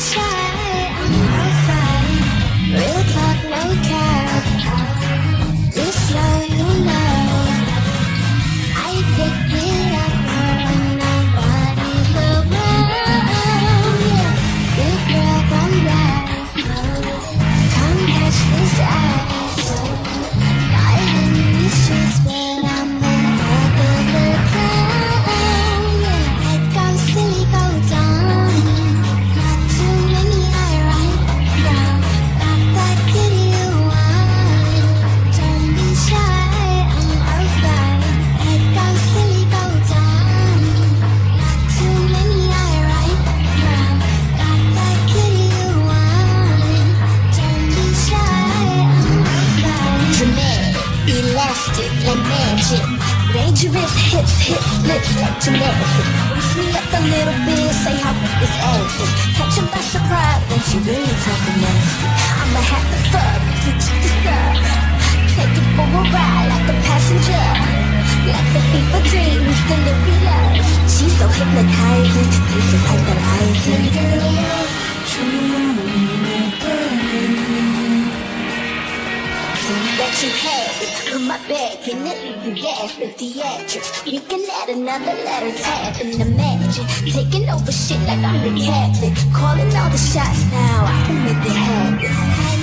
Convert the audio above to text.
sunshine. Lips like gymnastics. Raise me up a little bit, say how this ass is. Catch him by surprise, when she really talking nasty. I'ma have to fuck, you check this up. Take it for a ride like a passenger. Like the fever dream, still in love. She's so hypnotizing, this is hypnotizing. that you had Put my bag in it, you gas the theatrics. You can add another letter tab and imagine taking over shit like I'm the captain. Calling all the shots now, I can make it happen.